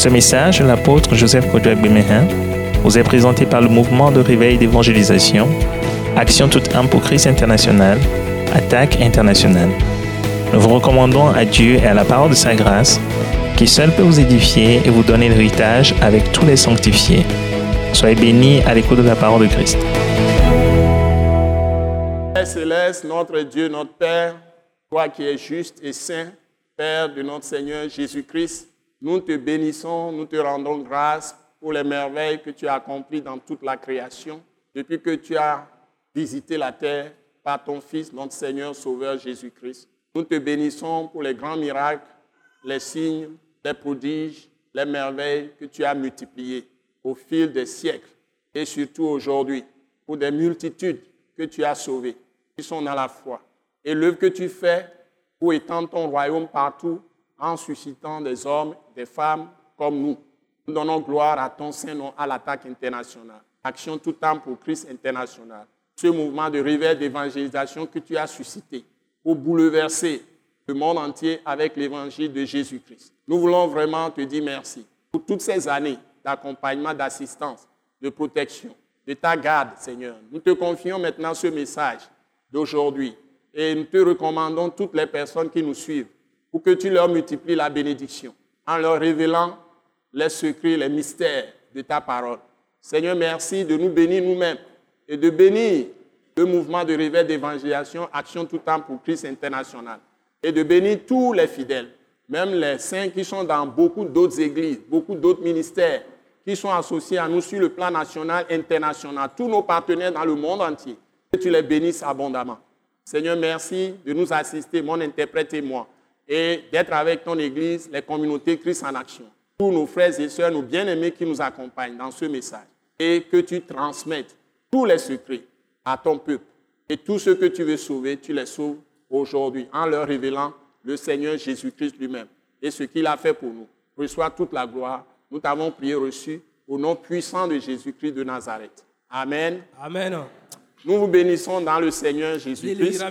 Ce message, l'apôtre Joseph Kodouak Bemehin, vous est présenté par le mouvement de réveil d'évangélisation, Action toute âme pour Christ international, Attaque internationale. Nous vous recommandons à Dieu et à la parole de sa grâce, qui seul peut vous édifier et vous donner l'héritage avec tous les sanctifiés. Soyez bénis à l'écoute de la parole de Christ. Père céleste, notre Dieu, notre Père, toi qui es juste et saint, Père de notre Seigneur Jésus-Christ, nous te bénissons, nous te rendons grâce pour les merveilles que tu as accomplies dans toute la création, depuis que tu as visité la terre par ton Fils, notre Seigneur Sauveur Jésus-Christ. Nous te bénissons pour les grands miracles, les signes, les prodiges, les merveilles que tu as multipliées au fil des siècles et surtout aujourd'hui pour des multitudes que tu as sauvées, qui sont dans la foi. Et l'œuvre que tu fais pour étendre ton royaume partout en suscitant des hommes, des femmes comme nous. Nous donnons gloire à ton Saint-Nom, à l'attaque internationale. Action tout temps pour Christ international. Ce mouvement de réveil d'évangélisation que tu as suscité pour bouleverser le monde entier avec l'évangile de Jésus-Christ. Nous voulons vraiment te dire merci pour toutes ces années d'accompagnement, d'assistance, de protection, de ta garde, Seigneur. Nous te confions maintenant ce message d'aujourd'hui et nous te recommandons toutes les personnes qui nous suivent pour que tu leur multiplies la bénédiction en leur révélant les secrets, les mystères de ta parole. Seigneur, merci de nous bénir nous-mêmes et de bénir le mouvement de réveil d'évangélisation, Action tout temps pour Christ international, et de bénir tous les fidèles, même les saints qui sont dans beaucoup d'autres églises, beaucoup d'autres ministères, qui sont associés à nous sur le plan national, international, tous nos partenaires dans le monde entier, que tu les bénisses abondamment. Seigneur, merci de nous assister, mon interprète et moi, et d'être avec ton Église, les communautés Christ en action, tous nos frères et sœurs, nos bien-aimés qui nous accompagnent dans ce message, et que tu transmettes tous les secrets à ton peuple. Et tout ce que tu veux sauver, tu les sauves aujourd'hui en leur révélant le Seigneur Jésus-Christ lui-même et ce qu'il a fait pour nous. Reçois toute la gloire. Nous t'avons prié reçu au nom puissant de Jésus-Christ de Nazareth. Amen. Amen. Nous vous bénissons dans le Seigneur Jésus-Christ.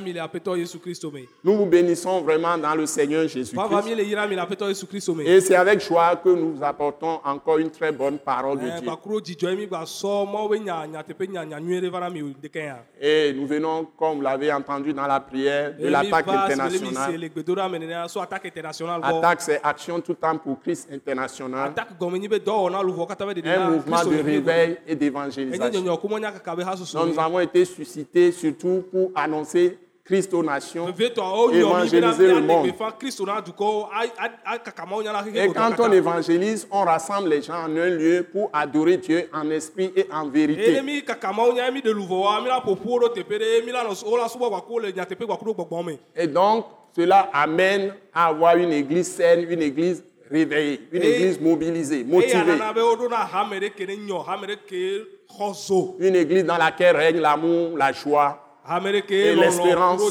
Nous vous bénissons vraiment dans le Seigneur Jésus-Christ. Et c'est avec joie que nous vous apportons encore une très bonne parole de Dieu. Et nous venons, comme vous l'avez entendu dans la prière, de l'attaque internationale. Attaque, c'est Action tout temps pour Christ international. Un mouvement de réveil et d'évangélisation. Nous avons été suscité surtout pour annoncer Christ aux nations, évangéliser le monde. Et quand on évangélise, on rassemble les gens en un lieu pour adorer Dieu en esprit et en vérité. Et donc, cela amène à avoir une église saine, une église réveillée, une église mobilisée, motivée. Une église dans laquelle règne l'amour, la joie et l'espérance,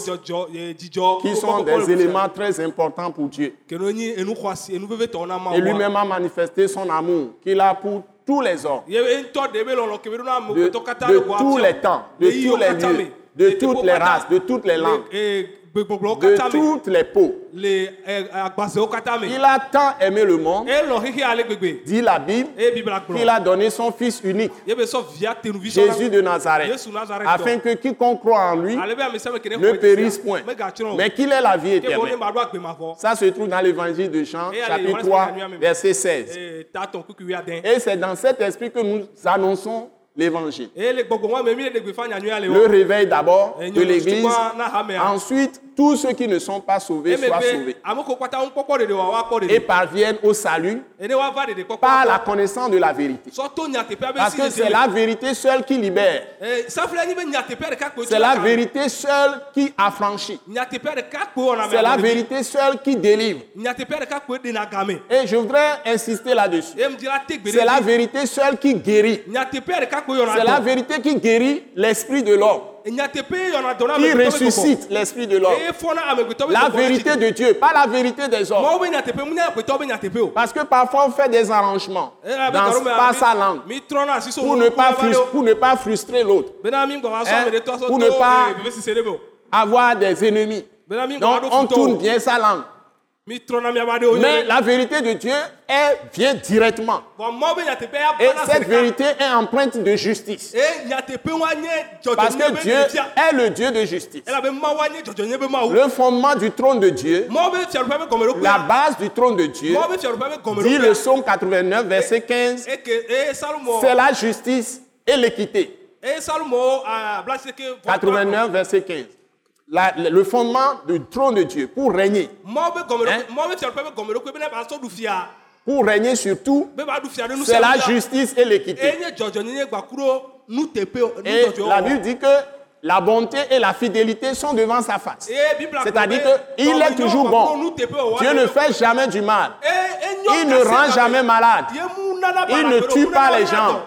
qui sont des éléments très importants pour Dieu. Et lui-même a manifesté son amour qu'il a pour tous les hommes, de, de tous les temps, de tous les lieux, de toutes les races, de toutes les langues de toutes les peaux. Il a tant aimé le monde, dit la Bible, qu'il a donné son Fils unique, Jésus de Nazareth, afin que quiconque croit en lui ne périsse point, mais qu'il ait la vie éternelle. Ça se trouve dans l'évangile de Jean, chapitre 3, verset 16. Et c'est dans cet esprit que nous annonçons l'évangile. Le réveil d'abord de l'église. Ensuite, tous ceux qui ne sont pas sauvés soient sauvés. Et parviennent au salut par la connaissance de la vérité. Parce que c'est la vérité seule qui libère. C'est la vérité seule qui affranchit. C'est la vérité seule qui délivre. Et je voudrais insister là-dessus. C'est la vérité seule qui guérit. C'est la vérité qui guérit l'esprit de l'homme. Qui ressuscite l'esprit de l'homme. La vérité de Dieu, pas la vérité des hommes. Parce que parfois on fait des arrangements dans pas sa langue pour ne pas, pour ne pas frustrer l'autre. Hein? Pour ne pas avoir des ennemis. Donc on tourne bien sa langue. Mais la vérité de Dieu, elle vient directement. Et cette vérité est empreinte de justice. Parce que Dieu est le Dieu de justice. Le fondement du trône de Dieu, la base du trône de Dieu, dit le psaume 89, verset 15, eke e salomo c'est la justice et l'équité. e salomo ablaseke 89, verset 15. La- le fondement du trône de Dieu pour régner, Hein? Pour régner sur tout, c'est la justice et l'équité. e Et la Bible dit que la bonté et la fidélité sont devant sa face. e C'est-à-dire qu'il est toujours bon. Dieu ne fait jamais du mal. Il ne rend jamais malade. Il ne tue pas les gens.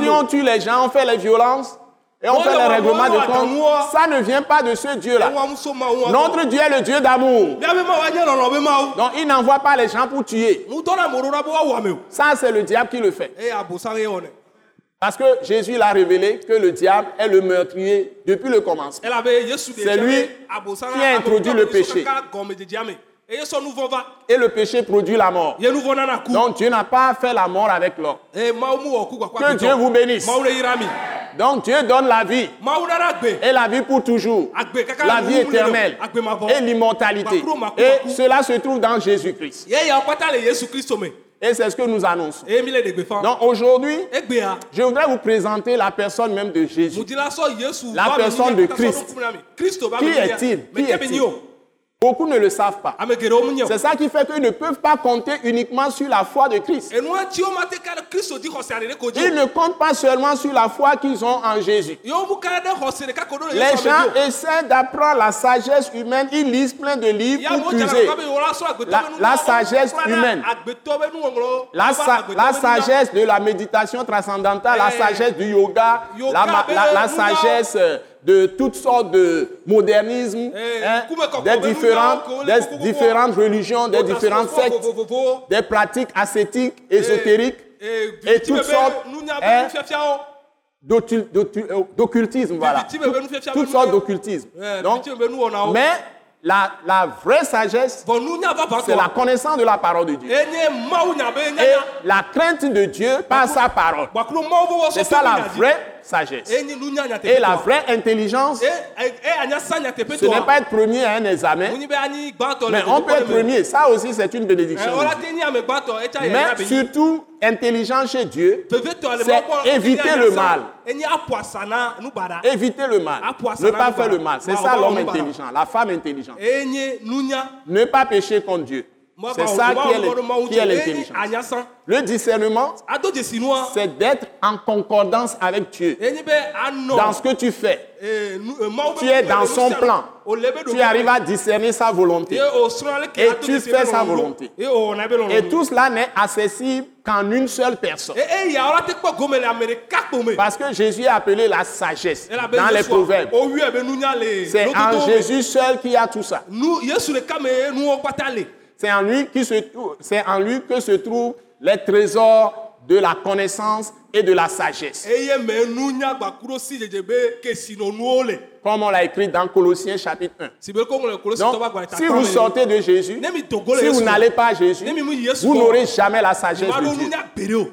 Si on tue les gens, on fait les violences et on fait le moi, de compte, ça ne vient pas de ce Dieu-là. Notre Dieu est le Dieu d'amour. Donc il n'envoie pas les gens pour tuer. Ça, c'est le diable qui le fait. wɔnɛ Parce que Jésus l'a révélé que le diable est le meurtrier depuis le commencement. C'est lui qui a introduit le péché. Et le péché produit la mort. Donc Dieu n'a pas fait la mort avec l'homme. gbakpa Que Dieu vous bénisse. Donc Dieu donne la vie. Et la vie pour toujours. La vie éternelle. et l'immortalité. Et cela se trouve dans Jésus-Christ. Et c'est ce que nous annonçons. Donc aujourd'hui, egbea je voudrais vous présenter la personne même de Jésus. La personne de Christ. Qui est-il? Qui est-il? Beaucoup ne le savent pas. C'est ça qui fait qu'ils ne peuvent pas compter uniquement sur la foi de Christ. Ils ne comptent pas seulement sur la foi qu'ils ont en Jésus. Les gens essaient d'apprendre la sagesse humaine. Ils lisent plein de livres pour puiser la sagesse humaine. la, sa- la sagesse de la méditation transcendantale, la Eh, sagesse du yoga, la, ben, la- sagesse euh, de toutes sortes de modernisme, Eh, hein, des, ben, différentes, des religions, des différentes sectes, des pratiques ascétiques, ésotériques et toutes sortes hein, d'occu- d'occu- euh, d'occultisme. Voilà. Viti be Tout- be nufiafia Toutes sortes d'occultisme. Donc, viti be nu wɔnawo mais la, la vraie sagesse, c'est la connaissance de la parole de Dieu. Et la crainte de Dieu par sa parole. be C'est ça la vraie sagesse. Et la vraie intelligence, ce n'est pas être premier à un examen, mais on peut être premier. Ça aussi, c'est une bénédiction. yɛ Mais surtout, intelligence chez Dieu, c'est éviter le mal. éviter le mal. Ne pas faire le mal. C'est ça l'homme intelligent, la femme intelligente. Ne pas pécher contre Dieu. C'est ça qui est l'intelligence. Le discernement, c'est d'être en concordance avec Dieu enye be anɔ dans ce que tu fais. eh, eh, be Tu es dans son plan. Tu arrives à discerner sa volonté. Et tu fais sa volonté. Et tout cela n'est accessible qu'en une seule personne. e kpo me Parce que Jésus est appelé la sagesse dans les proverbes. o wi be nunya le C'est en. Jésus seul qu'il y a tout ça. C'est en lui qui se trou- c'est en lui que se trouvent les trésors de la connaissance et de la sagesse. Comme on l'a écrit dans Colossiens chapitre 1. si be ko ŋlɔ kolosi Donc, si vous sortez de Jésus, si vous n'allez pas à Jésus, vous n'aurez jamais la sagesse de Dieu.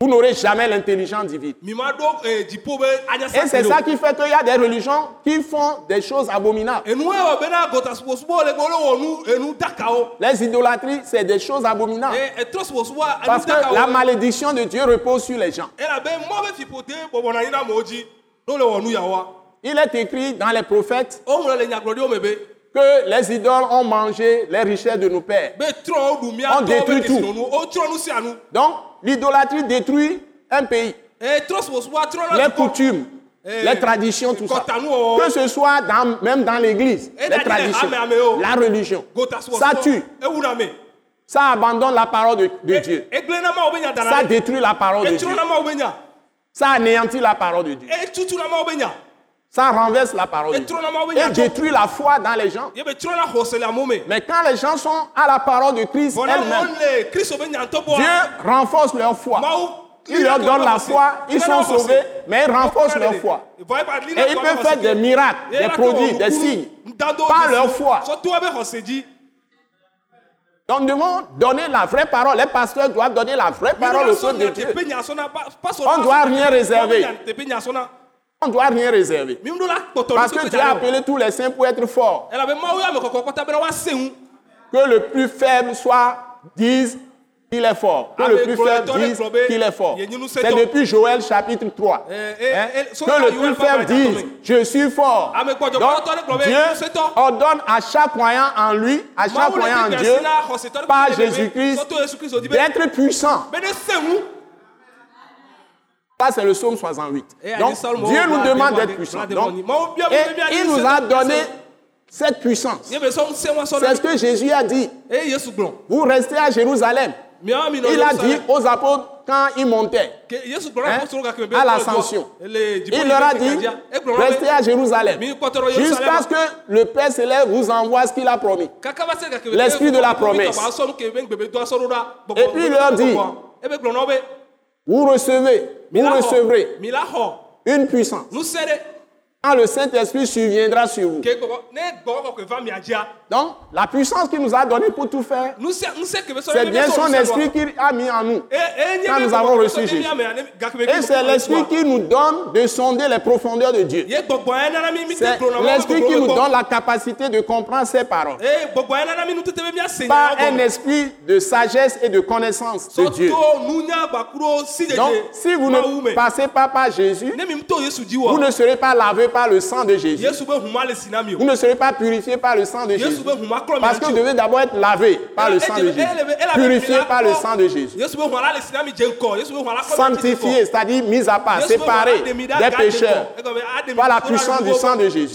Vous n'aurez jamais l'intelligence divine. eh, Et c'est ça qui fait qu'il y a des religions qui font des choses abominables. enu dakawo Les idolâtries, c'est des choses abominables. Parce que la malédiction de Dieu repose sur les gens. Il est écrit dans les prophètes o ŋlɔ le nyagblɔɖiwo me be que les idoles ont mangé les richesses de nos pères. On détruit tout. kesinɔnu o trɔ nu sia nu Donc, l'idolâtrie détruit un pays. Les coutumes, Eh, les traditions, tout ça. wɔwɔ Que ce soit dans- même dans l'église, Eh, les traditions, oh. la religion. Ça tue, me ça abandonne la parole de, de Dieu. Ça détruit la parole de Dieu. Ça anéantit la parole de Dieu. Ça renverse la parole Et détruit la foi dans les gens. Mais quand les gens sont à la parole de Christ elle-même, Dieu renforce leur foi. Il leur donne la foi, ils sont sauvés, mais il renforce leur foi. Et ils peuvent faire des miracles, des produits, des signes par leur foi. Donc nous devons donner la vraie parole. Les pasteurs doivent donner la vraie parole au peuple de Dieu. On doit rien réserver. On ne doit rien réserver. Parce que Dieu a appelé tous les saints pour être forts. Que le plus faible soit, dise qu'il est fort. Que le plus faible dise qu'il est fort. C'est depuis Joël chapitre 3. Hein? Que le plus faible dise, je suis fort. Donc, Dieu ordonne à chaque croyant en lui, à chaque croyant en Dieu, par Jésus-Christ, d'être puissant. Ça, c'est le psaume 68. Donc, Dieu nous demande d'être puissant. Donc, et il nous a donné cette puissance. C'est ce que Jésus a dit. Vous restez à Jérusalem. Il a dit aux apôtres quand ils montaient hein, à l'ascension. Il leur a dit, restez à Jérusalem jusqu'à ce que le Père céleste vous envoie ce qu'il a promis. L'esprit de la promesse. Et puis il leur dit, vous recevez, vous recevrez une puissance. Quand le Saint-Esprit surviendra sur vous. Donc, la puissance qu'il nous a donnée pour tout faire, c'est bien son esprit qu'il a mis en nous quand nous avons reçu Jésus. Et c'est l'esprit qui nous donne de sonder les profondeurs de Dieu. C'est l'esprit qui nous donne la capacité de comprendre ses paroles. Par un esprit de sagesse et de connaissance de Dieu. Donc, si vous ne passez pas par Jésus, vous ne serez pas lavé par le sang de Jésus. Vous ne serez pas purifié par le sang de Jésus. Parce que vous devez d'abord être lavé par le sang de Jésus. Purifié par le sang de Jésus. Sanctifié, c'est-à-dire mis à part, séparé des pécheurs par la puissance du sang de Jésus.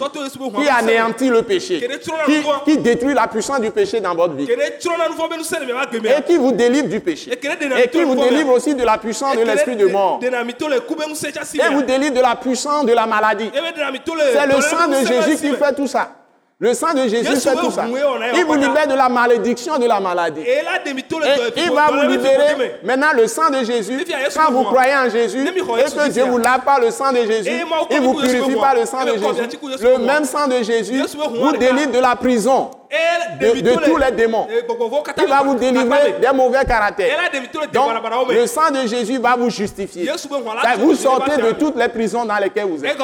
Qui anéantit le péché. Qui, qui détruit la puissance du péché dans votre vie. Et qui vous délivre du péché. Et qui vous délivre aussi de la puissance de l'esprit de mort. Et vous délivre de la puissance de la maladie. C'est le sang de Jésus qui fait tout ça. Le sang de Jésus fait tout ça. Il vous libère de la malédiction de la maladie. Et il va vous libérer. Maintenant, le sang de Jésus, quand vous croyez en Jésus et que Dieu vous lave par le sang de Jésus, il vous purifie par le sang de Jésus. Le même sang de Jésus vous délivre de la prison. De, tous les démons. Il va vous délivrer des mauvais caractères. Donc, le sang de Jésus va vous justifier. Vous sortez de toutes les prisons dans lesquelles vous êtes.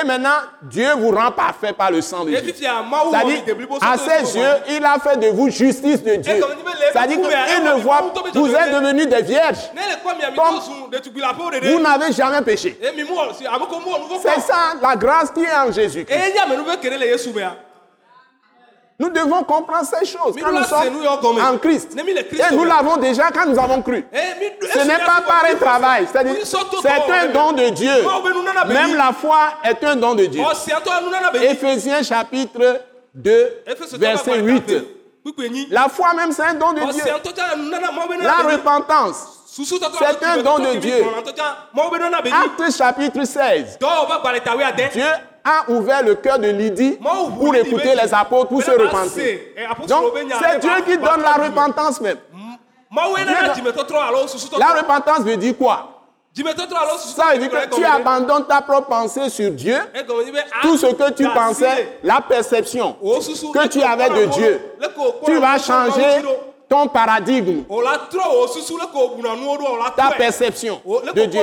Et maintenant, Dieu vous rend parfait par le sang de Jésus. C'est-à-dire, à ses yeux, il a fait de vous justice de Dieu. C'est-à-dire qu'il ne voit, vous êtes devenus des vierges. vous n'avez jamais péché. C'est ça la grâce qui est en Jésus. Nous devons comprendre ces choses quand nous sommes en Christ. Et nous l'avons déjà quand nous avons cru. Ce n'est pas par un travail. C'est-à-dire, c'est un don de Dieu. Même la foi est un don de Dieu. Éphésiens chapitre 2, verset 8. La foi même, c'est un don de Dieu. La repentance, c'est un don de Dieu. Acte chapitre 16. Dieu a ouvert le cœur de Lydie pour écouter les apôtres, pour se repentir. Donc, c'est Dieu qui donne la repentance même. La repentance veut dire quoi? Ça veut dire que tu abandonnes ta propre pensée sur Dieu, tout ce que tu pensais, la perception que tu avais de Dieu. Tu vas changer ton paradigme, ta perception de Dieu.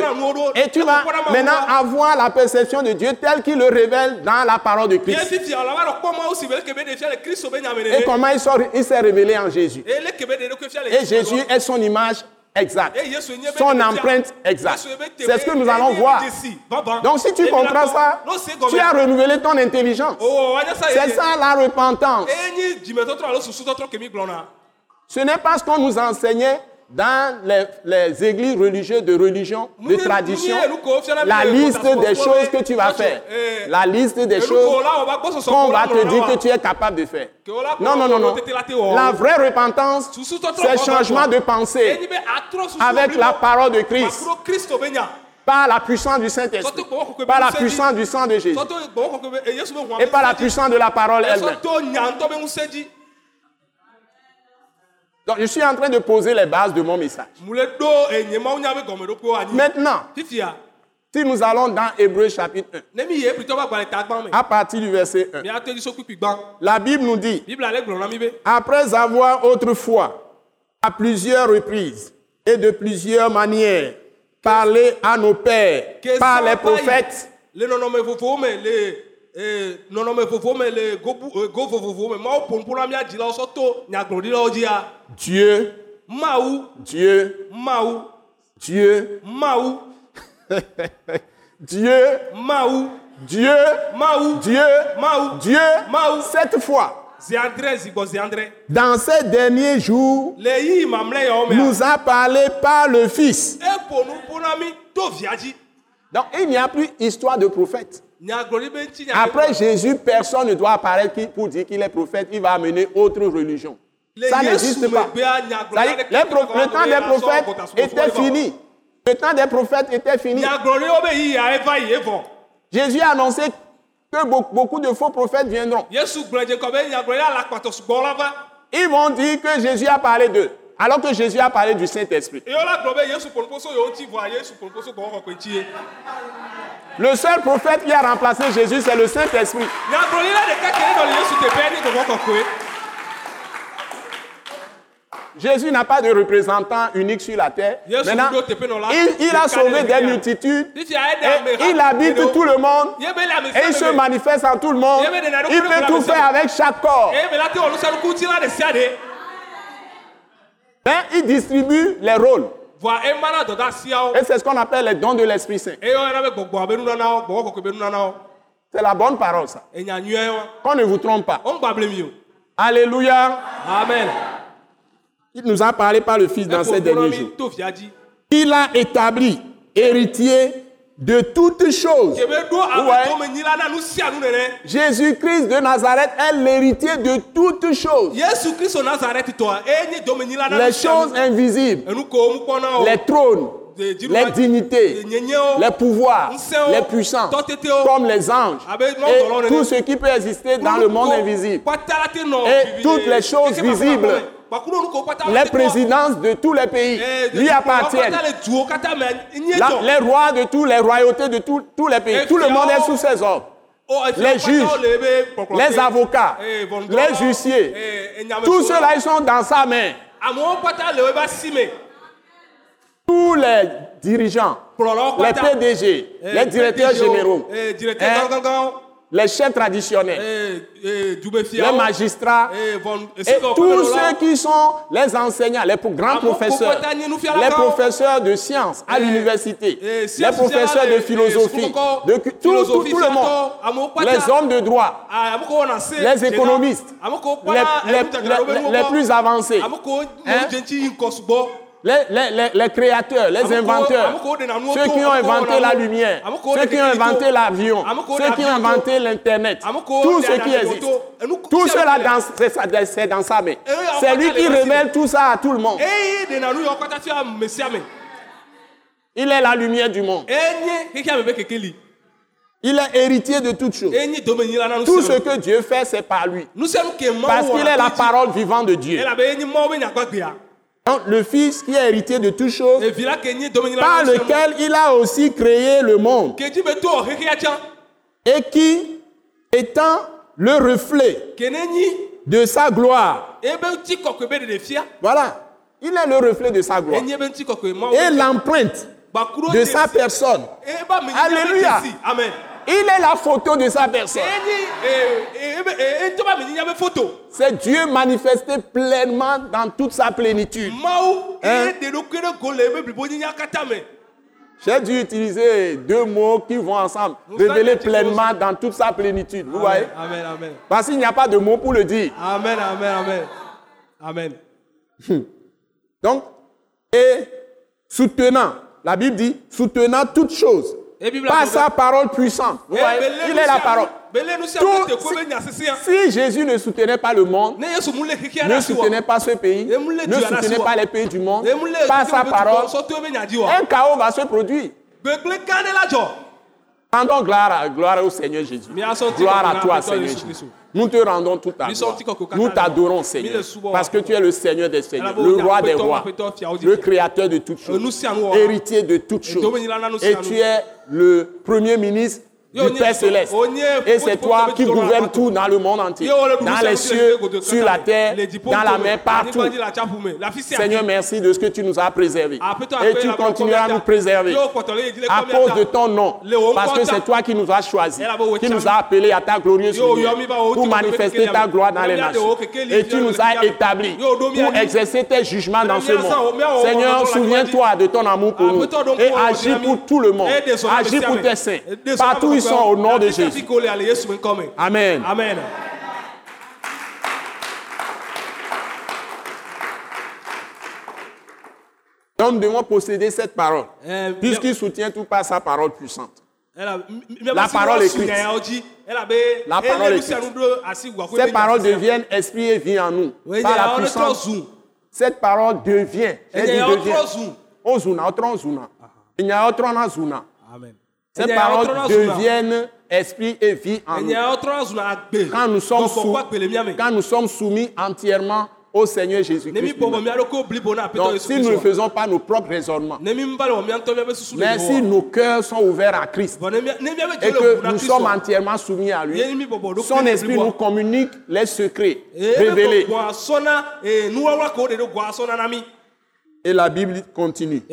Et tu vas maintenant avoir la perception de Dieu telle qu'il le révèle dans la parole de Christ. Et comment il s'est révélé en Jésus. Et Jésus est son image exacte, son empreinte exacte. C'est ce que nous allons voir. Donc si tu comprends ça, tu as renouvelé ton intelligence. C'est ça la repentance. Ce n'est pas ce qu'on nous enseignait dans les, églises religieuses de religion, de tradition, la liste des choses que tu vas faire, la liste des choses qu'on va te dire que tu es capable de faire. Non, non, non, non. La vraie repentance, c'est changement de pensée avec la parole de Christ par la puissance du Saint-Esprit, par la puissance du sang de Jésus et par la puissance de la parole elle-même. Donc, je suis en train de poser les bases de mon message. Maintenant, Si nous allons dans Hébreu chapitre 1, ne mi yi ebritɔ ƒe agbalẽ ta gbã me à partir du verset 1, miato edzi so kpikpi gbã la Bible nous dit, après avoir autrefois, à plusieurs reprises et de plusieurs manières, parlé à nos pères par les prophètes, eh, eh, Dieu, mawu Dieu, mawu Dieu, mawu Dieu, mawu Dieu, mawu Dieu, mawu Dieu, mawu cette fois, dans ces derniers jours, nous a parlé par le Fils. dzi Donc il n'y a plus histoire de prophète. Après Jésus, personne ne doit apparaître pour dire qu'il est prophète. Il va amener autre religion. Ça n'existe pas. Ça le temps des prophètes était fini. Le temps des prophètes était fini. Jésus a annoncé que be- beaucoup de faux prophètes viendront. Ils vont dire que Jésus a parlé d'eux, alors que Jésus a parlé du Saint-Esprit. Le seul prophète qui a remplacé Jésus, c'est le Saint-Esprit. Jésus n'a pas de représentant unique sur la terre. Maintenant, il, il a sauvé des ɖevia. multitudes et il habite tout le monde et il se manifeste en tout le monde. Il peut tout faire avec chaque corps. ɖe Mais il distribue les rôles. Et c'est ce qu'on appelle les dons de l'Esprit Saint. C'est la bonne parole, ça. Qu'on ne vous trompe pas. Alléluia. amen Il nous a parlé par le Fils dans ces derniers jours. Il a établi héritier de toutes choses. Ouais. Jésus-Christ de Nazareth est l'héritier de toutes choses. Les choses invisibles, les trônes, les dignités, les pouvoirs, les puissances, tɔtetewo, comme les anges, abe et mɔdɔlawo nene. tout ce qui peut exister dans le monde invisible. Et toutes les choses visibles. Les présidences de tous les pays Eh, lui appartiennent. La- les rois de tous les royautés de tous- tous les pays. Tout le monde est sous ses ordres. Oh, les juges, Les avocats, Eh, les huissiers, eh, tous ceux-là, ils sont dans sa main. asi me Tous les dirigeants, les PDG, les directeurs généraux, hein, les chefs traditionnels, eh, eh, les magistrats, eh, et tous ceux qui sont les enseignants, les grands professeurs, les professeurs de sciences à l'université, les professeurs de philosophie, de tout, tout- philosophie tout le monde, les hommes de droit, Ah, les économistes, les, les- les- plus avancés, Hein? Les, les- les- les créateurs, les inventeurs, ceux qui ont inventé la lumière, ceux qui ont inventé l'avion, ceux qui ont inventé l'Internet, tout ce qui existe. Tout cela, c'est dans sa main. Eh, C'est lui qui révèle tout ça à tout le monde. ame. Il est la lumière du monde. kekeli. Il est héritier de toutes choses. Tout ce que Dieu fait, c'est par lui. Parce qu'il est la parole vivante de Dieu. Le Fils qui est héritier de toutes choses, par lequel il a aussi créé le monde et qui, étant le reflet de sa gloire, ebe ŋuti kɔkɔe be ɖeɖe fia. voilà, il est le reflet de sa gloire enye be ŋuti kɔkɔe Mawu. et l'empreinte Gbakuɖo de sa personne. nyi Alléluia. amen. Il est la photo de sa personne. nyi be foto. C'est Dieu manifesté pleinement dans toute sa plénitude. Hein? J'ai dû utiliser deux mots qui vont ensemble. Révéler pleinement dans toute sa plénitude. Vous voyez? Amen, amen. Parce qu'il n'y a pas de mots pour le dire. Amen, amen, amen. Amen. Donc, et soutenant, la Bible dit, soutenant toutes choses par sa parole puissante. Il est la parole. sia Tout- ya. Si Jésus ne soutenait pas le monde, Ne soutenait pas ce pays, ne soutenait pas les pays du monde, par sa parole, un chaos va se produire. Rendons gloire, gloire au Seigneur Jésus. Gloire à toi, Seigneur Jésus. Nous te rendons toute Mi gloire. Nous t'adorons, Seigneur, parce que tu es le Seigneur des Seigneurs, le roi des rois, le créateur de toutes Nous choses, héritier de toutes choses. Et tu es le premier ministre du Père céleste. Et c'est toi qui o- tout dans le monde entier, dans les le cieux, sur la terre, dans la mer, partout. Seigneur, merci de ce que tu nous as peut-être Et tu continueras à nous préserver. À cause de ton nom. Parce que c'est toi qui nous as choisis, qui nous as appelés à ta glorieuse lumière pour manifester ta gloire dans les nations. Et tu nous as établis pour exercer tes jugements dans ce monde. Seigneur, souviens-toi de ton amour pour nous et agis pour tout le monde. Agis pour tes saints, partout ils sont au nom de Jésus. Amen. Amen. Donc nous devons posséder cette parole, Euh, puisqu'il soutient tout par sa parole puissante. La parole écrite. La parole écrite. nya sia. deviennent esprit et vie en nous. Par la puissance, cette parole devient. Devient. Ces paroles deviennent esprit et vie en nous. Quand nous sommes, quand nous sommes soumis entièrement au Seigneur Jésus-Christ. Donc, si nous ne faisons pas nos propres raisonnements, mais si nos cœurs sont ouverts à Christ et que nous sommes entièrement soumis à lui, son esprit nous communique les secrets révélés. Et la Bible continue.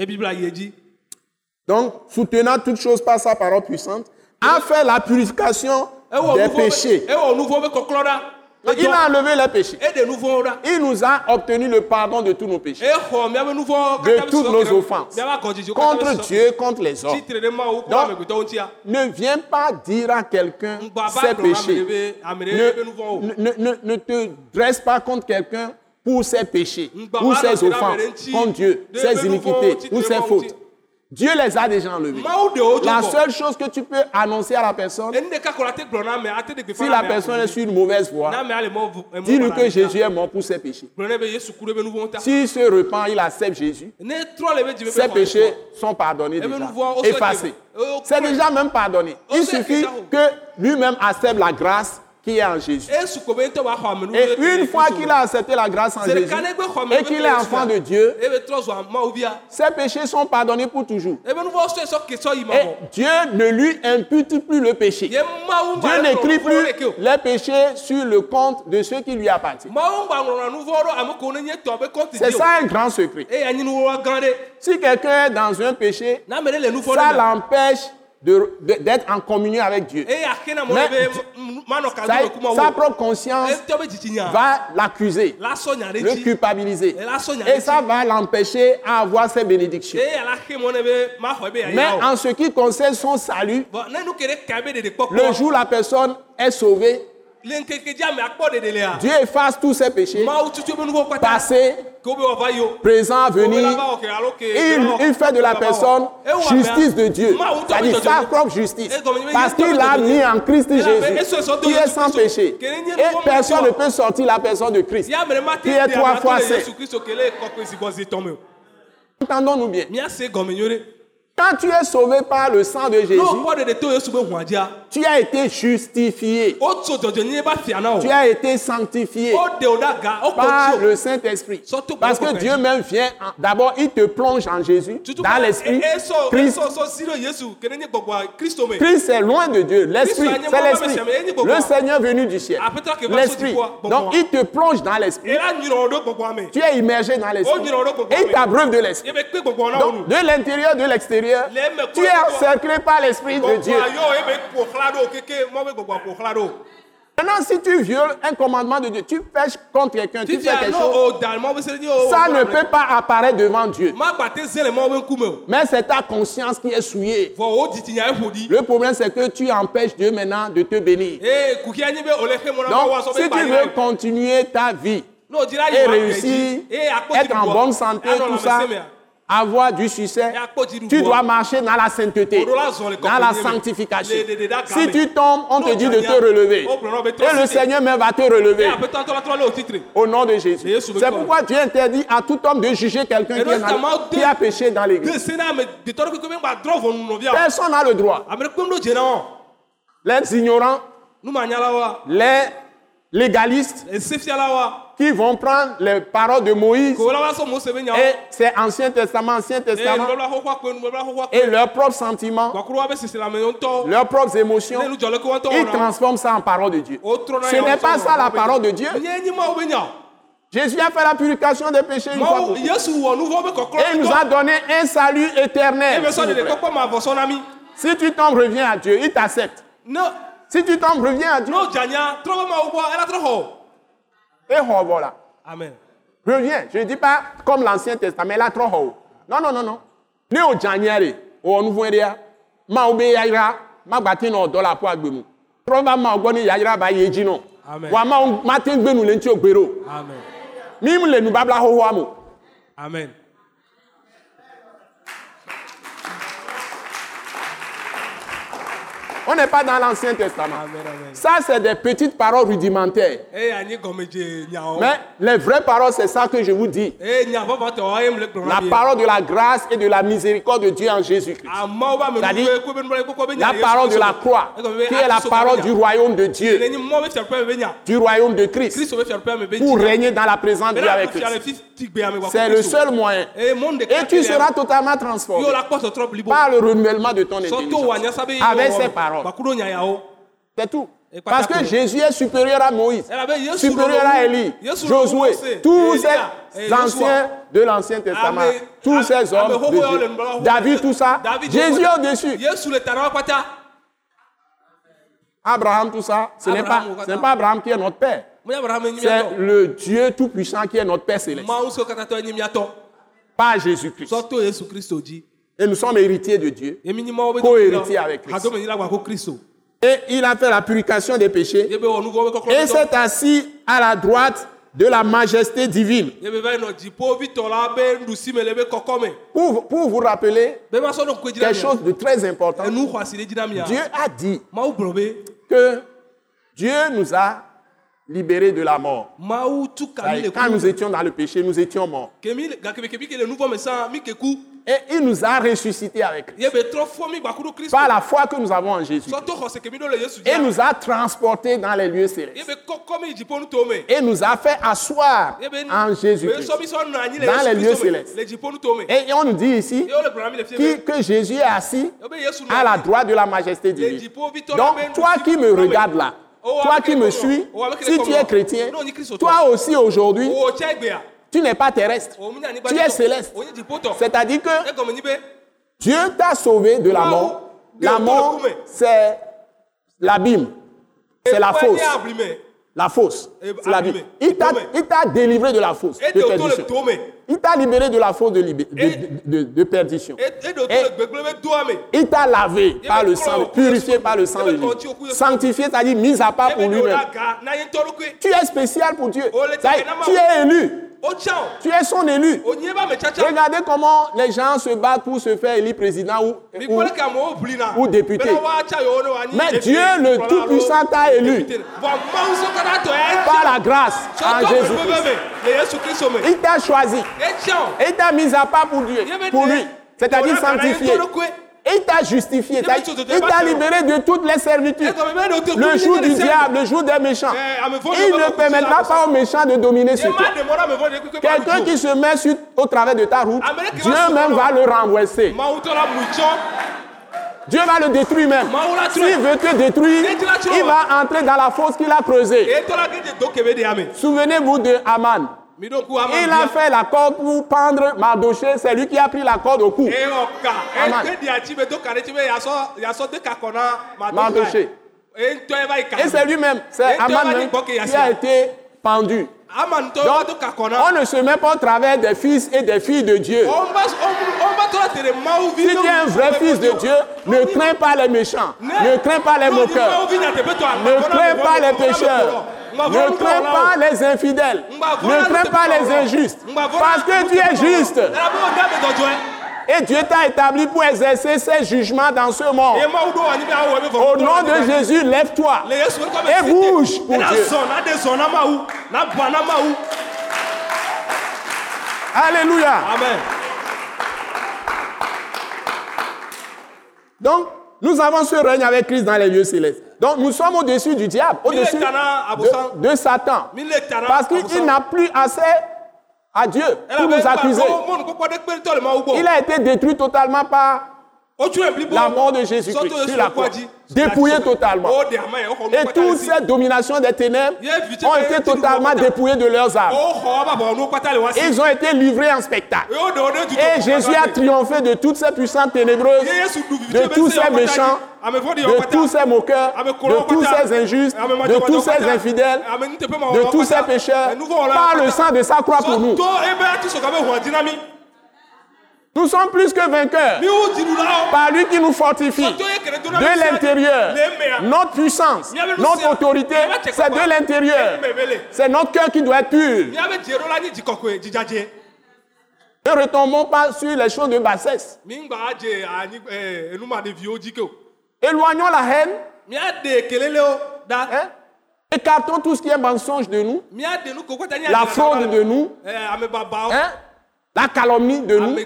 Donc, soutenant toutes choses par sa parole puissante, a fait la purification des péchés. Il a enlevé les péchés. Il nous a obtenu le pardon de tous nos péchés. vɔ De toutes nos offenses. Contre Dieu, contre les hommes. Donc, Ne viens pas dire à quelqu'un ses péchés. Ne, ne, ne- ne te dresse pas contre quelqu'un pour ses péchés, pour ses offenses contre Dieu, ses iniquités ou ses fautes. Dieu les a déjà enlevés. La seule chose que tu peux annoncer à la personne, si la personne est sur une mauvaise voie, dis-lui que. Jésus est mort pour ses péchés. gblɔ nɛ be yesu ku ɖe be nu vɔwo ta S'il se repent, il accepte Jésus. Ses péchés sont pardonnés Eh ben, déjà, effacés. C'est déjà même pardonné. Il suffit que lui-même accepte la grâce qui est en Jésus. Et une fois qu'il a accepté la grâce en Jésus et qu'il est enfant de Dieu, ses péchés sont pardonnés pour toujours. ma Et Dieu ne lui impute plus le péché. Dieu n'écrit plus les péchés sur le compte de ceux qui lui appartiennent. C'est ça un grand secret. Si quelqu'un est dans un péché, ça l'empêche d'être en communion avec Dieu. Mais Sa, sa propre conscience dzitsinya va l'accuser, le culpabiliser. Et sonia Et ça va l'empêcher à avoir ses bénédictions. Mais en ce qui concerne son salut, le kpɔkpɔ jour où la personne est sauvée, Dieu efface tous ses péchés, mawu tutu ebe nu vɔ kpata passé, ke wo be wòava yi o présent, venir. Il, il fait de la personne justice de Dieu, c'est-à-dire sa propre justice, parce qu'il a mis en Christ Jésus, qui est sans péché. Et personne ne peut sortir la personne de Christ. Qui est trois fois saint. Entendons-nous bien. Quand tu es sauvé par le sang de Jésus, tu as été justifié, tu as été sanctifié ɖe aga par le Saint-Esprit. Parce que Dieu même vient, en- d'abord, il te plonge en Jésus, dans l'Esprit. Christ, est loin de Dieu. L'Esprit, c'est l'Esprit. Le Seigneur venu du ciel. Va L'Esprit. Donc, il te plonge dans l'Esprit. Tu es immergé dans l'Esprit. Oh, Et il t'abreuve de l'Esprit. Donc, de l'intérieur, de l'extérieur, tu es encerclé par l'Esprit de Dieu. Maintenant, si tu violes un commandement de Dieu, tu pêches contre quelqu'un, tu fais quelque no chose, o da mɔ be se ɖe dzi o ça ne peut pas apparaître devant Dieu. Mais c'est ta conscience qui est souillée. Le problème, c'est que tu empêches Dieu maintenant de te bénir. na Donc, si tu veux continuer ta vie et réussir, akpɔ être en bonne santé, tout ça, avoir du succès, tu dois marcher dans la sainteté, dans la sanctification. Si tu tombes, on te dit de te relever. Et le Seigneur même va te relever titre. au nom de Jésus. C'est pourquoi Dieu interdit à tout homme de juger quelqu'un qui, a péché dans l'église. Vient. Personne n'a le droit. Les ignorants, les légalistes qui vont prendre les paroles de Moïse et c'est Ancien Testament, Ancien Et Testament, et leurs propres sentiments, leurs propres émotions, ils transforment ça en parole de Dieu. Ce n'est pas ça la parole de Dieu. Jésus a fait la purification des péchés une fois pour. Et il nous a donné un salut éternel. mi. Si tu tombes, reviens à Dieu, il t'accepte. Si tu tombes, reviens à Dieu. Et voilà. Amen. Reviens. Je ne dis pas comme l'Ancien Testament, là, trop haut. Non, non, non, non. Ne o janyere, o nouveau dia. Ma obe yaira, ma bati no dola po agbemu. Trova ma ogoni yaira ba yeji no. Amen. Wa ma o- ma ten gbenu ogbero. Amen. Mim le nu babla ho ho amu. Amen. On n'est pas dans l'Ancien Testament. Amen. Amen. Ça, c'est des petites paroles rudimentaires. E o. Mais les vraies paroles, c'est ça que je vous dis. E gblɔ La parole de la grâce et de la miséricorde de Dieu en Jésus-Christ. Nya. La parole de la croix, qui est la parole du royaume de Dieu, du royaume de Christ, pour régner dans la présence de Dieu avec Christ. C'est le seul moyen. Et tu seras totalement transformé par le renouvellement de ton intelligence. Avec ces paroles. C'est tout. Parce que. Jésus est supérieur à Moïse, Elle avait Yesu supérieur à Élie, Josué, tous ces Joshua. anciens de l'Ancien Testament, Ame- tous ces hommes de Dieu. David, tout ça, Jésus au-dessus. Abraham, tout ça, ce n'est pas, Abraham, ce n'est pas Abraham qui est notre père. C'est le Dieu Tout-Puissant qui est notre Père céleste, pas Jésus-Christ. Et nous sommes héritiers de Dieu. Emi nyi mawo bɛ Co-héritier avec Christ. Et il a fait la purification des péchés et s'est assis à la droite de la majesté divine. Pour, pour vous rappeler quelque chose de très important. Dieu a dit que Dieu nous a libérés de la mort. Quand nous étions dans le péché, nous étions morts. Et il nous a ressuscités avec Christ. Par la foi que nous avons en Jésus. Et nous a transportés dans les lieux célestes. Et nous a fait asseoir en le Dans les lieux célestes. Et on nous dit ici que Jésus est assis à la droite de la majesté divine. Donc, toi qui me regardes là, Oh, toi qui me communs. suis, Oh, si tu es chrétien, toi aussi aujourd'hui. Tu n'es pas terrestre. O mi nya anyigba Tu es céleste. C'est-à-dire que. Dieu t'a sauvé de la mort. La mort, c'est l'abîme. C'est la fosse. La fosse. Eh. Il t'a- délivré de la fosse de perdition. Il t'a libéré de la fosse de, de- de- perdition. Et-. Il t'a lavé par le sang, purifié par le sang de Sanctifié, c'est-à-dire mis à part pour lui-même. Tu es spécial pour Dieu. Oh. Tu es élu. Tu es son élu. Regardez comment les gens se battent pour se faire élire président ou, ou- député. Mais Dieu, le Tout-Puissant, t'a élu. ya par la grâce en Jésus. Il t'a choisi. Il t'a mis à part pour Dieu, pour lui. C'est-à-dire sanctifié. Il t'a justifié. Il t'a libéré de toutes les servitudes. Te Le jour du diable, le jour des méchants. Eh, vɔ̃ Il ne permettra pas aux méchants de dominer sur toi. Quelqu'un qui se met sur, au travers de ta route, ke Dieu même va le renverser. Dieu va le détruire même. S'il veut te détruire, il va entrer dans la fosse qu'il a creusée. Souvenez-vous de Aman. Il a fait la corde pour pendre Mardoché. C'est lui qui a pris la corde au cou. Mardoché. Et c'est lui-même, c'est Aman qui a été pendu. Donc, on ne se met pas au travers des fils et des filles de Dieu. Si tu es un vrai fils de Dieu, ne crains pas les méchants, ne crains pas les moqueurs. Ne crains pas les pécheurs. Ne crains pas les infidèles. Ne crains pas les injustes. Parce que tu es juste. Et Dieu t'a établi pour exercer ses jugements dans ce monde. Au nom de Jésus, lève-toi et bouge pour Dieu. Alléluia. Amen. Donc, nous avons ce règne avec Christ dans les lieux célestes. Donc, nous sommes au-dessus du diable, au-dessus de, de Satan. Parce qu'il n'a plus assez à Dieu pour nous accuser. Il a été détruit totalement par la mort de Jésus-Christ sur la croix. Dépouillé totalement. Et toutes ces dominations des ténèbres ont été totalement dépouillées de leurs âmes. Ils ont été livrés en spectacle. Et Jésus a triomphé de toutes ces puissances ténébreuses, de tous ces méchants, de tous ces moqueurs, de tous ces injustes, de tous ces infidèles, de tous ces pécheurs, par le sang de sa croix pour nous. Nous sommes plus que vainqueurs par lui qui nous fortifie de l'intérieur. Notre puissance, notre autorité, c'est de l'intérieur. C'est notre cœur qui doit être pur. Ne retombons pas sur les choses de bassesse. Éloignons la haine. Hein? Écartons tout ce qui est mensonge de nous, la fraude de nous, hein? La calomnie de nous. Et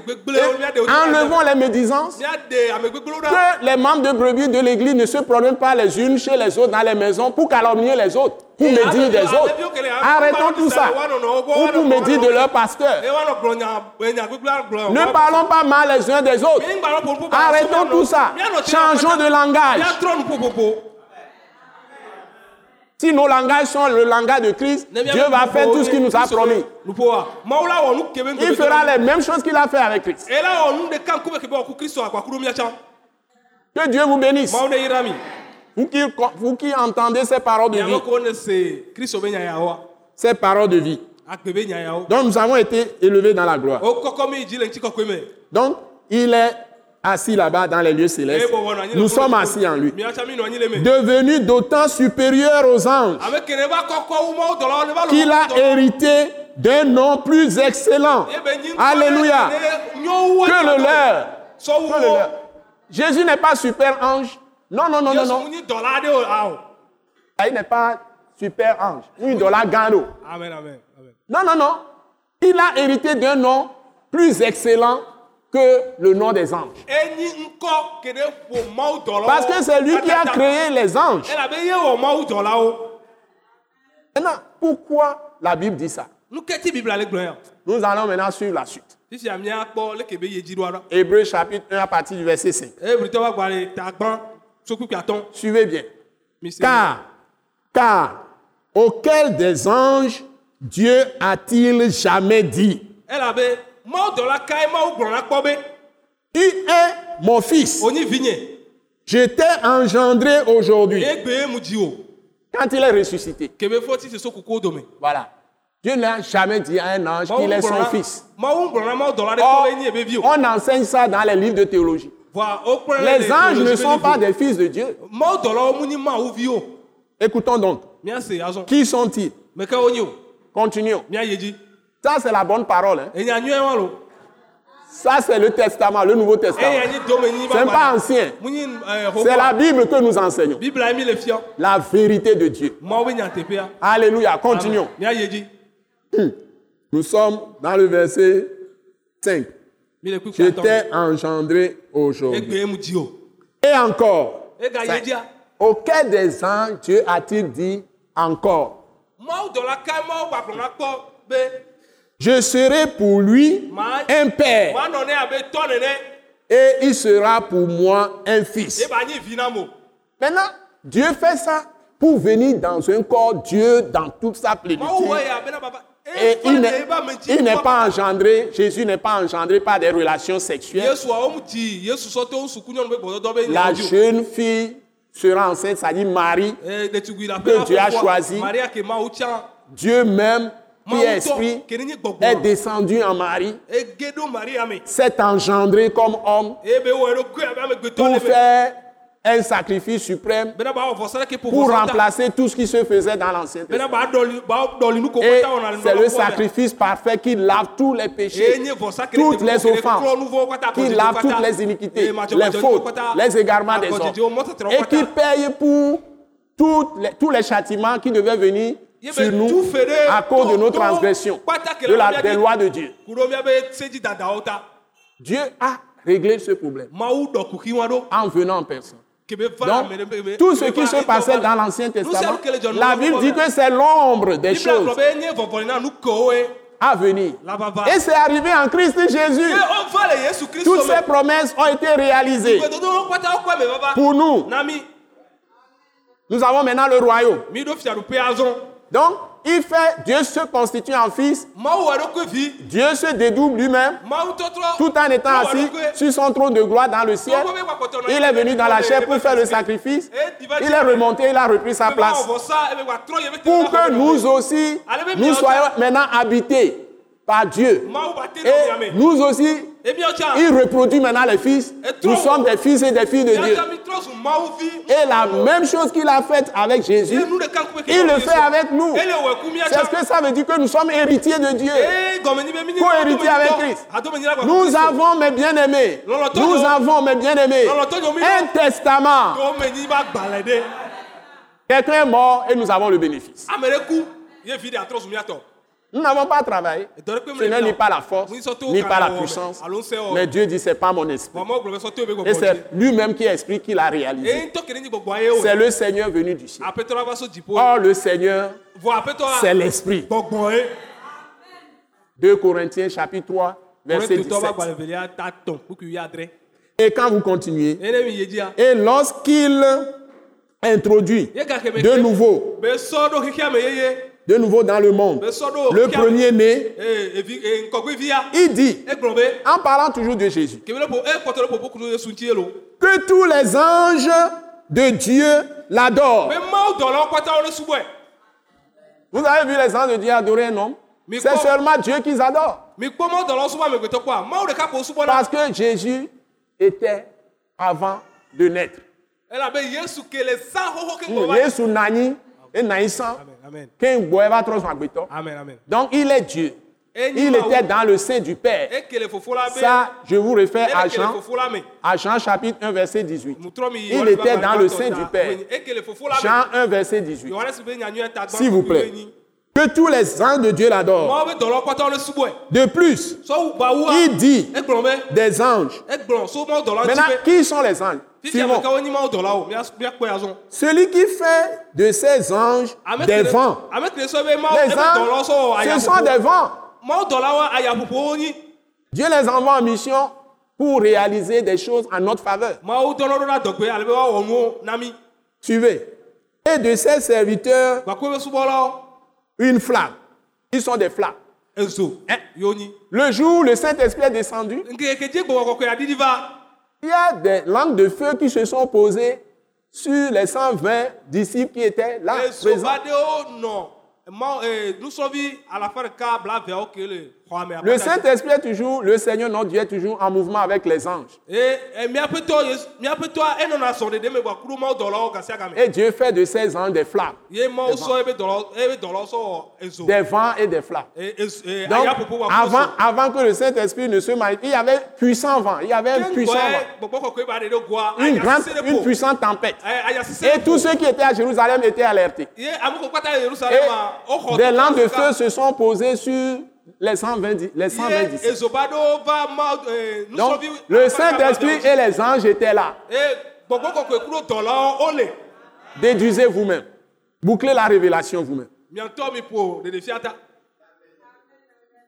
enlevons les médisances. Que les membres de brebis de l'église ne se promènent pas les unes chez les autres dans les maisons pour calomnier les autres, pour médire des autres. Arrêtons tout ça. Ou pour médire de leur pasteur. Ne parlons pas mal les uns des autres. Arrêtons tout ça. Changeons de langage. Si nos langages sont le langage de Christ, Dieu va faire tout ce qu'il nous a promis. Il fera les mêmes choses qu'il a fait avec Christ. Que Dieu vous bénisse. Vous qui, vous qui entendez ces paroles de vie, ces paroles de vie. Donc nous avons été élevés dans la gloire. Donc il est assis là-bas dans les lieux célestes. Nous sommes assis en lui. Devenu d'autant supérieur aux anges qu'il a hérité d'un nom plus excellent. Alléluia. Que le leur. Que le leur. Jésus n'est pas super ange. Non, non, non, non, non. Il n'est pas super ange. Dollar amen, amen. Non, non, non. Il a hérité d'un nom plus excellent que le nom des anges. Parce que c'est lui qui a créé les anges. Maintenant, pourquoi la Bible dit ça? Nous allons maintenant suivre la suite. Hébreu chapitre 1 à partir du verset 5. Suivez bien. Car, car, auquel des anges Dieu a-t-il jamais dit? Tu es mon fils? Je t'ai engendré aujourd'hui. Quand il est ressuscité. Voilà. Dieu n'a jamais dit à un ange qu'il est son fils. Or, on enseigne ça dans les livres de théologie. Les anges ne sont pas des fils de Dieu. Écoutons donc. Qui sont-ils? Continuons. Ça, c'est la bonne parole. hein. Ça, c'est le testament, le Nouveau Testament. Ce n'est pas ancien. C'est la Bible que nous enseignons. La vérité de Dieu. Alléluia. Continuons. Nous sommes dans le verset 5. Je t'ai engendré aujourd'hui. Et encore. Auquel des anges Dieu a-t-il dit encore? Je serai pour lui un père et il sera pour moi un fils. Maintenant, Dieu fait ça pour venir dans un corps Dieu dans toute sa plénitude. Et il n'est il n'est pas engendré, Jésus n'est pas engendré par des relations sexuelles. La jeune fille sera enceinte, ça dit Marie, que Dieu a choisi. Dieu même, qui est esprit, est descendu en Marie, s'est engendré comme homme pour faire un sacrifice suprême po pour remplacer tout ce qui se faisait dans l'Ancien Testament. ba dɔli ba dɔli nu ko Et kɔta wɔna c'est le sacrifice parfait qui lave tous les péchés, toutes les offenses, qui lave toutes les iniquités, les fautes, les égarements des hommes, et qui paye pour toutes les- tous les châtiments qui devaient venir sur nous à cause de nos transgressions, de la, des lois de Dieu. Dieu a réglé ce problème en venant en personne. Donc, tout ce qui se passait dans l'Ancien Testament, la Bible dit que c'est l'ombre des choses à venir. Et c'est arrivé en Christ Jésus. Toutes ces promesses ont été réalisées pour nous. Nous avons maintenant le royaume. Donc, il fait, Dieu se constitue en fils, Dieu se dédouble lui-même, tout en étant assis sur son trône de gloire dans le ciel. Il est venu dans la chair pour faire le sacrifice. Il est remonté, il a repris sa place. Pour que nous aussi, nous soyons maintenant habités par Dieu. Et nous aussi, il reproduit maintenant les fils. Nous sommes des fils et des filles de Dieu. Et la même chose qu'il a faite avec Jésus, il le fait avec nous. C'est ce que ça veut dire que nous sommes héritiers de Dieu. ee gɔme nyi be mi ni Co-héritier avec Christ. Nous avons, mes bien-aimés, nous avons, mes bien-aimés, un testament. Quelqu'un est mort et nous avons le bénéfice. Nous n'avons pas travaillé. Ce n'est ni par la force, ni par la puissance. Mais Dieu dit, c'est pas mon esprit. Et c'est lui-même qui explique qu'il a réalisé. C'est le Seigneur venu du ciel. Or, le Seigneur, c'est l'esprit. gbɔgbɔ ye 2 Corinthiens chapitre 3, verset Korintotɔ va 17. gbalẽ velia ta tɔn kpuku yi adre Et quand vous continuez, et lorsqu'il introduit de nouveau, de nouveau dans le monde, le premier-né, ee ŋkɔgbevia il dit, en parlant toujours de Jésus, e lo que tous les anges de Dieu l'adorent. Vous avez vu les anges de Dieu adorer un homme? C'est seulement Dieu qu'ils adorent. Parce que Jésus était avant de naître. ke et amen Donc il est Dieu. Il était dans le sein du Père. Ça, je vous réfère à Jean, à Jean chapitre 1, verset 18. mutrɔ mi Il était dans le sein du Père. Jean 1, verset 18. yohanes be nyanyuɛ ta gbã S'il vous plaît. Que tous les anges de Dieu l'adorent. De plus, il dit des anges. Maintenant, qui sont les anges? Simon, celui qui fait de ces anges ame des vents. mawu Les anges, ce sont des vents. Dieu les envoie en mission pour réaliser des choses en notre faveur. nuwo na mi Suivez. Et de ses serviteurs, subɔlawo une flamme. Ils sont des flammes. nyi Le jour où le Saint-Esprit est descendu, il y a des langues de feu qui se sont posées sur les 120 disciples qui étaient là présents. Le. Saint-Esprit est toujours, le Seigneur notre Dieu est toujours en mouvement avec les anges. Et Dieu fait de ces anges des flammes, des vents et des flammes. Donc, avant, avant que le Saint-Esprit ne se manifeste, il y avait puissant vent, il y avait un puissant vent, une grande, une puissante tempête. Ayasise Et tous ceux qui étaient à Jérusalem étaient alertés. Et a woxɔ des lampes de feu se sont posées sur les 120, di- les 120 ye disciples. ezoba ɖewo va mawu ee Donc, nusrɔ̃vi le Saint-Esprit et les anges étaient là. Déduisez vous-même. Bouclez la révélation vous-même.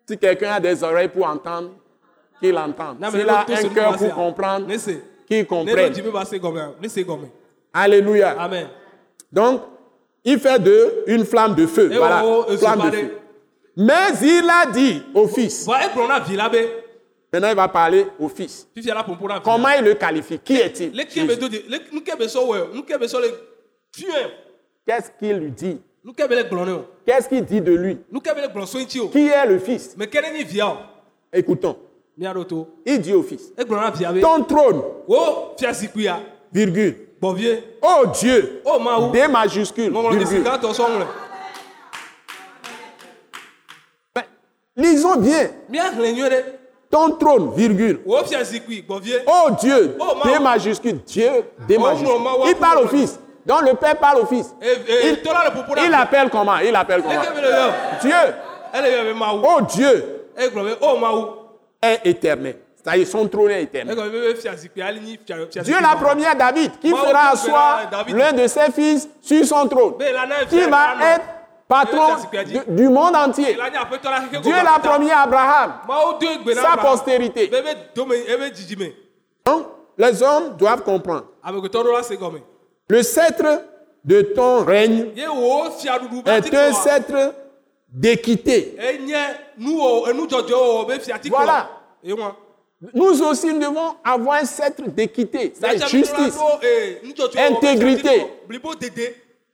Si quelqu'un a des oreilles pour entendre, qu'il entende. S'il a un cœur pour comprendre, qu'il comprenne. Alléluia. amen Donc, il fait de une flamme de feu. Eh Voilà, oh, oh, flamme de feu. Mais il a dit au fils. va egblɔ na vi la be Maintenant, il va parler au fils. Comment il le qualifie? Qui est-il? Qu'est-ce qu'il lui dit? Qu'est-ce qu'il dit de lui? Qui est le fils? O Écoutons. Il dit au fils. Ton trône, o fia zikuia virgule, Oh Dieu, o mawu D majuscule, virgule. Lisons bien. Ton trône, virgule. Oh Dieu, Oh, D majuscule, Dieu, D Oh, majuscule. Il parle au. Fils. Donc le Père parle au Fils. Eh, eh, Il, appelle comment? Il appelle comment? Yɔ Dieu, oh Dieu, egblɔ be o mawu est éternel. C'est-à-dire son trône est éternel. Dieu l'a promis à David Maou fera asseoir l'un de ses fils sur son trône. Qui va être patron du monde entier. Dieu l'a promis à Abraham, sa postérité. be be dome ebe dzidzime Donc, les hommes doivent comprendre. Le sceptre de ton règne est un sceptre d'équité. fia ti Voilà. Nous aussi, nous devons avoir un sceptre d'équité, justice, Intégrité.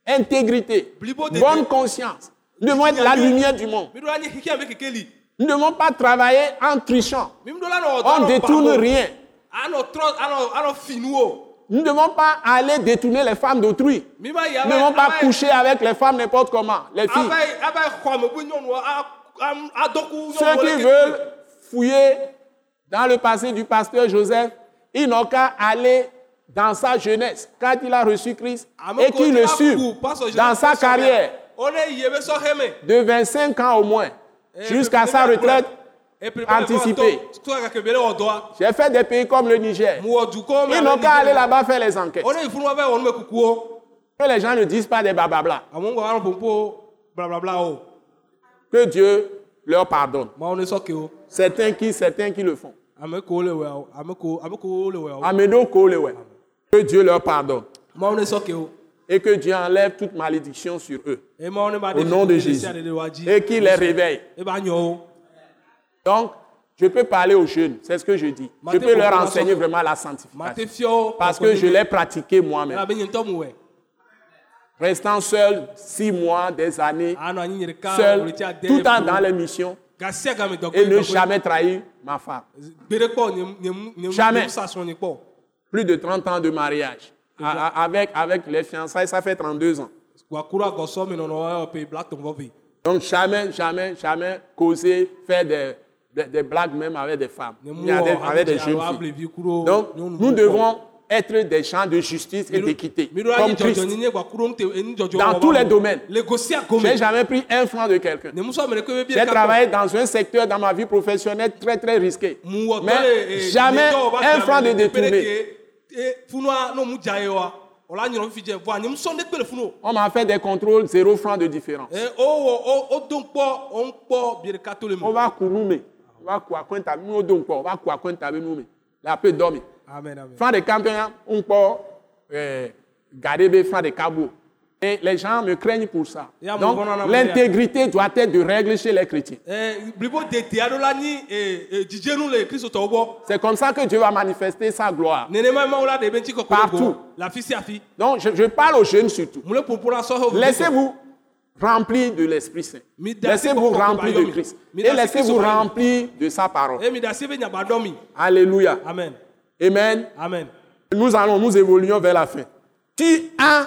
Intégrité bonne conscience. Nous devons être la lumière du monde. Nous ne devons pas travailler en trichant. On ne détourne rien. Nous ne devons pas aller détourner les femmes d'autrui. yi Nous ne devons pas coucher avec les femmes n'importe comment, les filles. Ceux qui veulent fouiller dans le passé du pasteur Joseph, ils n'ont qu'à aller dans sa jeunesse, quand il a reçu Christ, et ti le suivent dans sa carrière de 25 ans au moins, jusqu'à sa retraite. Anticipée. J'ai fait des pays comme le Niger. Ils n'ont qu'à aller là-bas faire les enquêtes. kukuwo Que les gens ne disent pas des blablabla. amewo ŋgɔ anɔ ƒoƒo blablabla o Que Dieu leur pardonne. mawo ne sɔ ke o Certains qui, certains qui le font. Amedo Kolewe. Que Dieu leur pardonne. Et que Dieu enlève toute malédiction sur eux. Au nom de Jésus. Et qu'il les réveille. e nyɔ wo Donc, je peux parler aux jeunes, c'est ce que je dis. Je peux leur enseigner vraiment la sanctification. Parce que je l'ai pratiqué moi-même. Restant seul six mois, des années, ɖeka seul, tout le temps dans les missions, et ne jamais trahir ma femme. Jamais. Plus de 30 ans de mariage. A- a- Avec, avec les fiançailles, ça fait 32 ans. Donc jamais, jamais, jamais causer, faire des, des, des blagues même avec des femmes, avec, avec des jeunes filles. Donc nous devons être des gens de justice et d'équité, comme Christ. Dans tous les domaines. Je n'ai jamais pris un franc de quelqu'un. J'ai travaillé dans un secteur dans ma vie professionnelle très très risqué. Mais jamais un franc de détourné. Eh, On m'a fait des contrôles, zéro franc de différence. Eh, On va mais on va nous on va nous la peut dormir. amen amen. Franc de campion, on peut euh, garder des francs de cabo. Et les gens me craignent pour ça. Donc l'intégrité doit être de règle chez les chrétiens. Eh, eh, eh, C'est comme ça que Dieu va manifester sa gloire. Partout. Donc je, je parle aux jeunes surtout. Laissez-vous remplir de l'Esprit Saint. Laissez-vous remplir de. Christ. Et laissez-vous remplir de sa parole. Alléluia. amen Amen. amen Nous allons, nous évoluons vers la fin. Tu as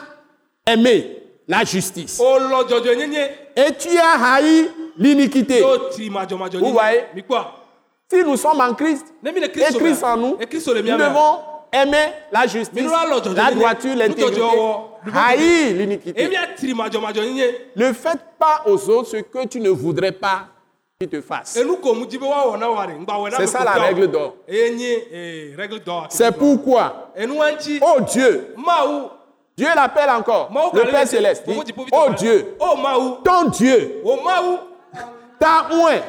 aimé la justice. O lɔ dzɔdzɔ nyenye et tu as haï l'iniquité. Vous voyez? Si nous sommes en Christ et Christ en nous, nous devons aimer la justice, la droiture, l'intégrité, devons- haïr l'iniquité. Ne faites pas aux autres ce que tu ne voudrais pas qu'ils te fassent. na C'est ça la règle d'or. nye eh, règle d'or. C'est pourquoi, oh Dieu, Dieu l'appelle encore, le Père le céleste. dit, Oh Dieu, ton Dieu t'a oint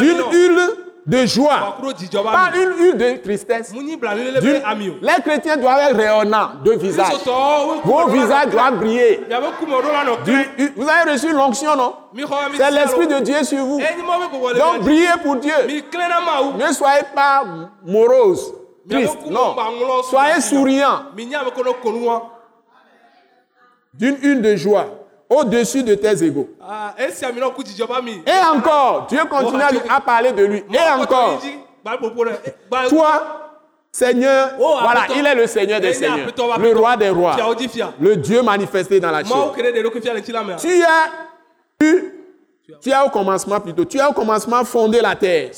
d'une huile de joie, pas une huile de tristesse. Les chrétiens doivent être rayonnants de visage. Vos visages doivent briller. Vous avez reçu l'onction, non? C'est l'Esprit de Dieu sur vous. le Donc brillez pour Dieu. Ne soyez pas morose, triste. Non. Soyez souriant. D'une huile de joie au-dessus de tes égaux. Ah, Et encore, Dieu continue à, parler de lui. Et encore, popo ɖe gba toi, Seigneur, Oh, voilà, appuie-toi. il est le Seigneur des Eh, seigneurs, appuie-toi, le roi des rois, le Dieu manifesté dans la chair. mea Tu as eu, tu as au commencement plutôt, tu as au commencement fondé la terre.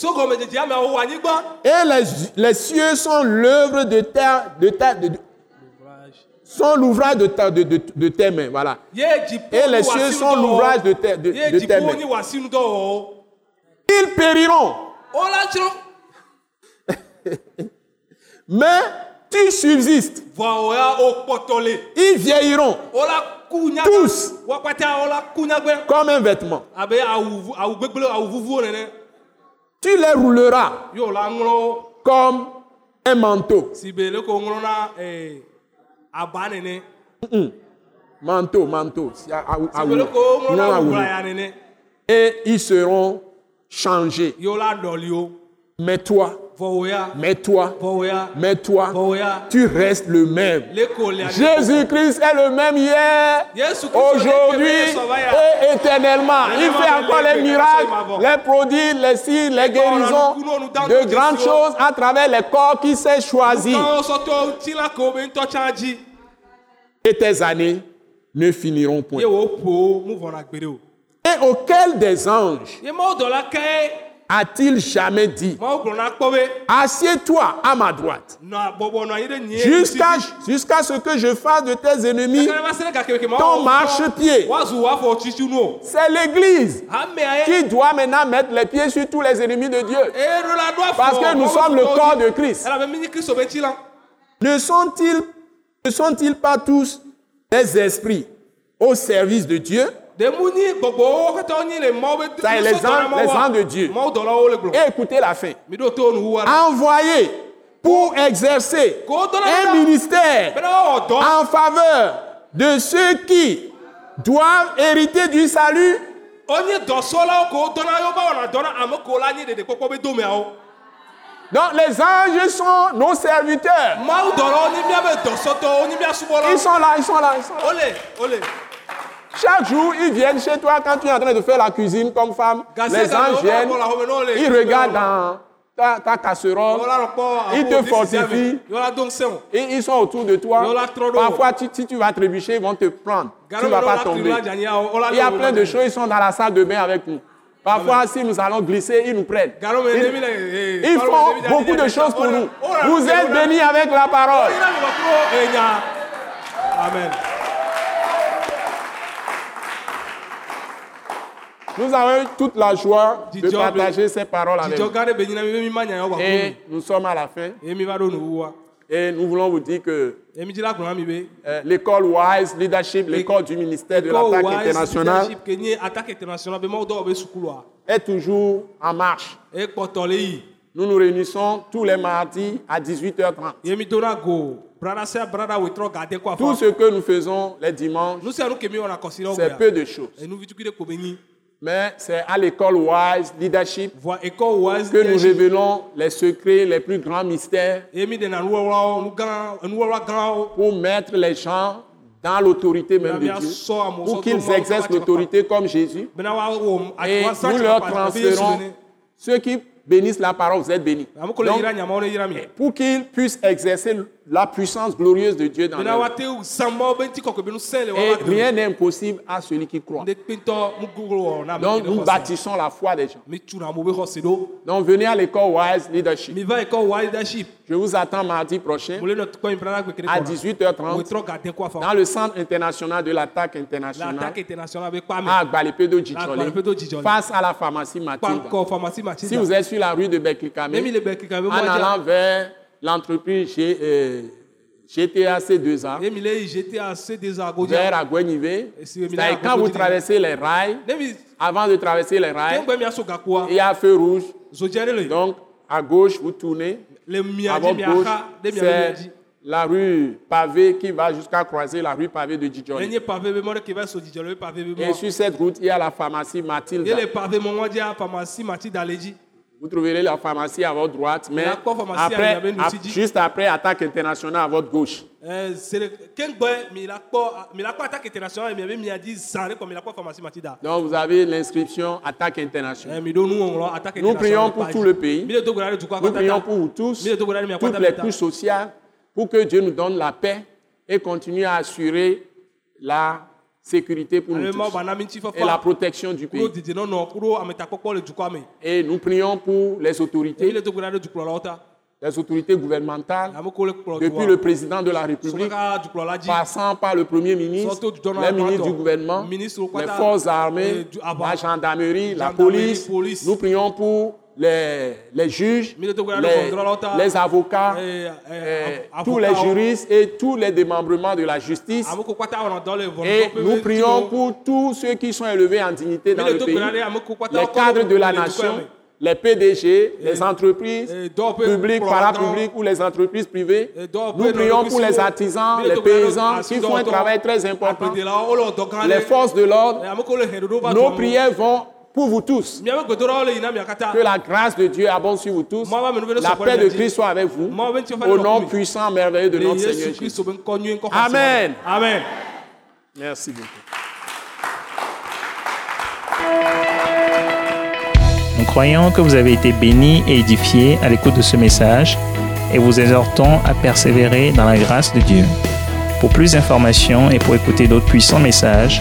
anyigba Et les, les cieux sont l'œuvre de ta, de ta, de, de- sont l'ouvrage de, ta, de, de, de tes mains, voilà. Et les cieux sont l'ouvrage de de, tes mains. Ils périront, tsrɔ̃ mais tu subsistes. Ils vieilliront nyagbe Tous. nyagbe comme un vêtement. Tu les rouleras comme un manteau. Manteau, manteau. A- Et ils seront changés. dɔli Mais toi, mais toi, mais toi, tu restes le même. Jésus-Christ est le même hier, aujourd'hui et éternellement. Il fait encore les miracles, les prodiges, les signes, les guérisons, de grandes choses à travers les corps qui s'est choisi. Et tes années ne finiront point. Et auquel des anges a-t-il jamais dit Assieds-toi à ma droite. Jusqu'à ce que je fasse de tes ennemis ton marchepied. C'est l'Église qui doit maintenant mettre les pieds sur tous les ennemis de Dieu. afɔ Parce que nous sommes le corps de Christ. Ne sont-ils ne sont-ils pas tous des esprits au service de Dieu Ça est, les anges- les de Dieu. Et écoutez la fin. Envoyés pour exercer un ministère en faveur de ceux qui doivent hériter du salut. Donc les anges sont nos serviteurs. Ils sont là, ils sont là, ils sont là. Chaque jour, ils viennent chez toi quand tu es en train de faire la cuisine comme femme. Les anges viennent, ils regardent dans ta, ta casserole, Ils te fortifient. et ils sont autour de toi. Parfois, tu- si tu vas trébucher, ils vont te prendre. Tu ne vas pas tomber. Il y a plein de choses, ils sont dans la salle de bain avec nous. Parfois, si nous allons glisser, ils nous prennent. Ils, eh, ils palo font mi beaucoup de choses pour nous. Vous êtes bénis avec la parole. Amen Nous avons eu toute la joie de partager ces paroles avec vous. Et nous sommes à la fin. Et nous voulons vous dire que euh, l'école Wise Leadership, l'école du ministère de l'attaque internationale, est toujours en marche. e Nous nous réunissons tous les mardis à 18h30. ye mi dona go. Brada sia brada wetrɔ gade kɔ Tout ce que nous faisons les dimanches, c'est peu de choses. Mais c'est à l'école Wise Leadership que nous révélons les secrets, les plus grands mystères pour mettre les gens dans l'autorité même de Dieu, pour qu'ils exercent l'autorité comme Jésus. Et nous leur transférons, ceux qui bénissent la parole, vous êtes bénis. Donc, pour qu'ils puissent exercer la puissance glorieuse de Dieu dans le Et rien n'est impossible à celui qui croit. Donc, nous bâtissons la foi des gens. Donc, venez à l'école Wise Leadership. Je vous attends mardi prochain à kele kɔna 18h30 wetrɔ gade kɔ afa dans le Centre international de l'attaque la internationale à Gbalepedo face à la pharmacie pharmacie Si vous êtes sur la rue de Beklikame, en allant vers l'entreprise G- euh, GTA C2A, ye mi le yi gta se des ago vers c'est-à-dire à quand vous traversez les rails, avant de traverser les rails, il y a feu rouge. Donc, à gauche, vous tournez. À votre gauche, c'est la rue pavée qui va jusqu'à croiser la rue pavée de be Et sur cette route, il y a la pharmacie Mathilde. Vous trouverez la pharmacie à votre droite, mais après, juste après Attaque internationale à votre gauche. Donc vous avez l'inscription Attaque internationale. Attaque Nous prions pour tout le pays. Nous prions pour vous tous, toutes les couches sociales, pour que Dieu nous donne la paix et continue à assurer la sécurité pour nous tous. ŋuti et la protection du pays. Et nous prions pour les autorités, les autorités gouvernementales, depuis le président de la République, passant par le Premier ministre, les ministres du gouvernement, les forces armées, la gendarmerie, la police. Nous prions pour les, les juges, les, avocats, Eh, eh, eh, av- tous les juristes et tous les démembrements de la justice. Et nous prions pour tous ceux qui sont élevés en dignité dans le pays, les cadres de la nation, les PDG, les entreprises publiques, parapubliques ou les entreprises privées. Nous prions pour les artisans, les paysans qui font un travail très important, les forces de l'ordre. Nos prières vont pour vous tous. Que la grâce de Dieu abonde sur vous tous. La paix de Christ soit avec vous. Au nom puissant, merveilleux de notre Seigneur Jésus. Amen. amen Merci beaucoup. Nous croyons que vous avez été bénis et édifiés à l'écoute de ce message et vous exhortons à persévérer dans la grâce de Dieu. Pour plus d'informations et pour écouter d'autres puissants messages,